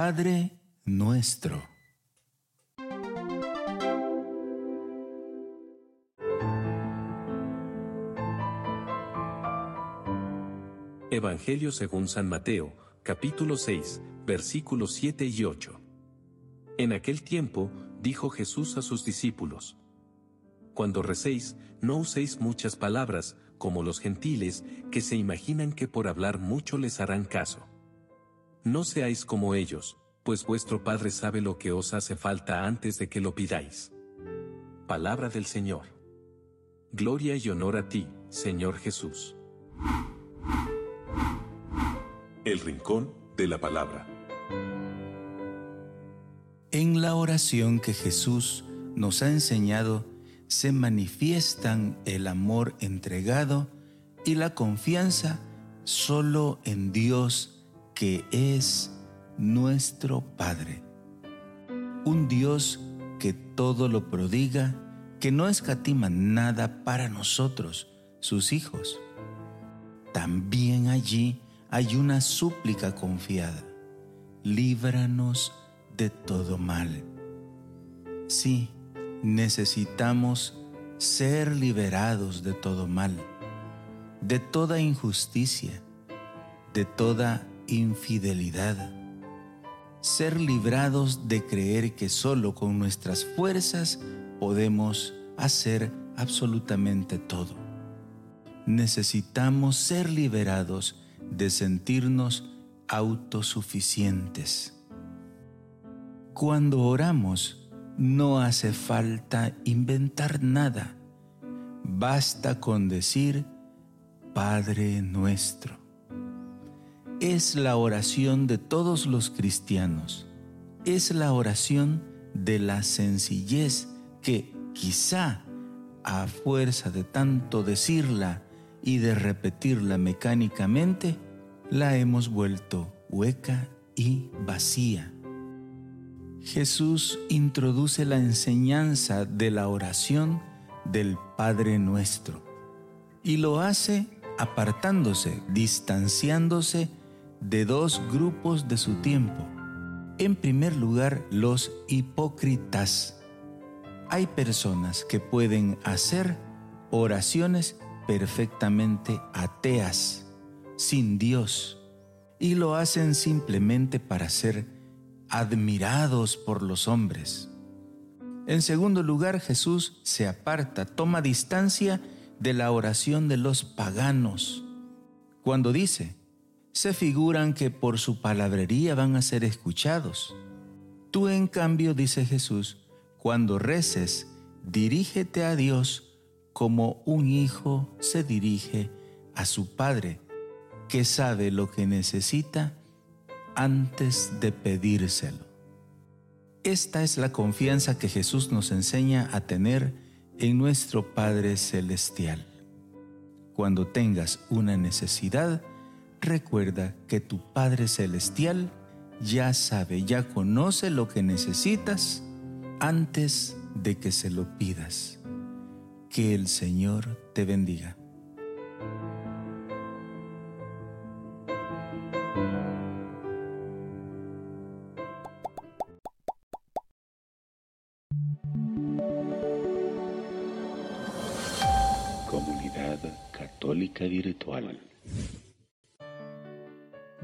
Padre nuestro. Evangelio según San Mateo, capítulo 6, versículos 7 y 8. En aquel tiempo, dijo Jesús a sus discípulos, Cuando recéis, no uséis muchas palabras, como los gentiles, que se imaginan que por hablar mucho les harán caso. No seáis como ellos, pues vuestro Padre sabe lo que os hace falta antes de que lo pidáis. Palabra del Señor. Gloria y honor a ti, Señor Jesús. El Rincón de la Palabra. En la oración que Jesús nos ha enseñado, se manifiestan el amor entregado y la confianza solo en Dios que es nuestro Padre. Un Dios que todo lo prodiga, que no escatima nada para nosotros, sus hijos. También allí hay una súplica confiada. Líbranos de todo mal. Sí, necesitamos ser liberados de todo mal, de toda injusticia, de toda infidelidad. Ser librados de creer que solo con nuestras fuerzas podemos hacer absolutamente todo. Necesitamos ser liberados de sentirnos autosuficientes. Cuando oramos, no hace falta inventar nada. Basta con decir, Padre nuestro. Es la oración de todos los cristianos. Es la oración de la sencillez que quizá a fuerza de tanto decirla y de repetirla mecánicamente, la hemos vuelto hueca y vacía. Jesús introduce la enseñanza de la oración del Padre nuestro y lo hace apartándose, distanciándose de dos grupos de su tiempo. En primer lugar, los hipócritas. Hay personas que pueden hacer oraciones perfectamente ateas, sin Dios, y lo hacen simplemente para ser admirados por los hombres. En segundo lugar, Jesús se aparta, toma distancia de la oración de los paganos, cuando dice, se figuran que por su palabrería van a ser escuchados. Tú en cambio, dice Jesús, cuando reces, dirígete a Dios como un hijo se dirige a su padre, que sabe lo que necesita antes de pedírselo. Esta es la confianza que Jesús nos enseña a tener en nuestro Padre Celestial. Cuando tengas una necesidad, recuerda que tu Padre Celestial ya sabe, ya conoce lo que necesitas antes de que se lo pidas. Que el Señor te bendiga. Comunidad Católica Virtual.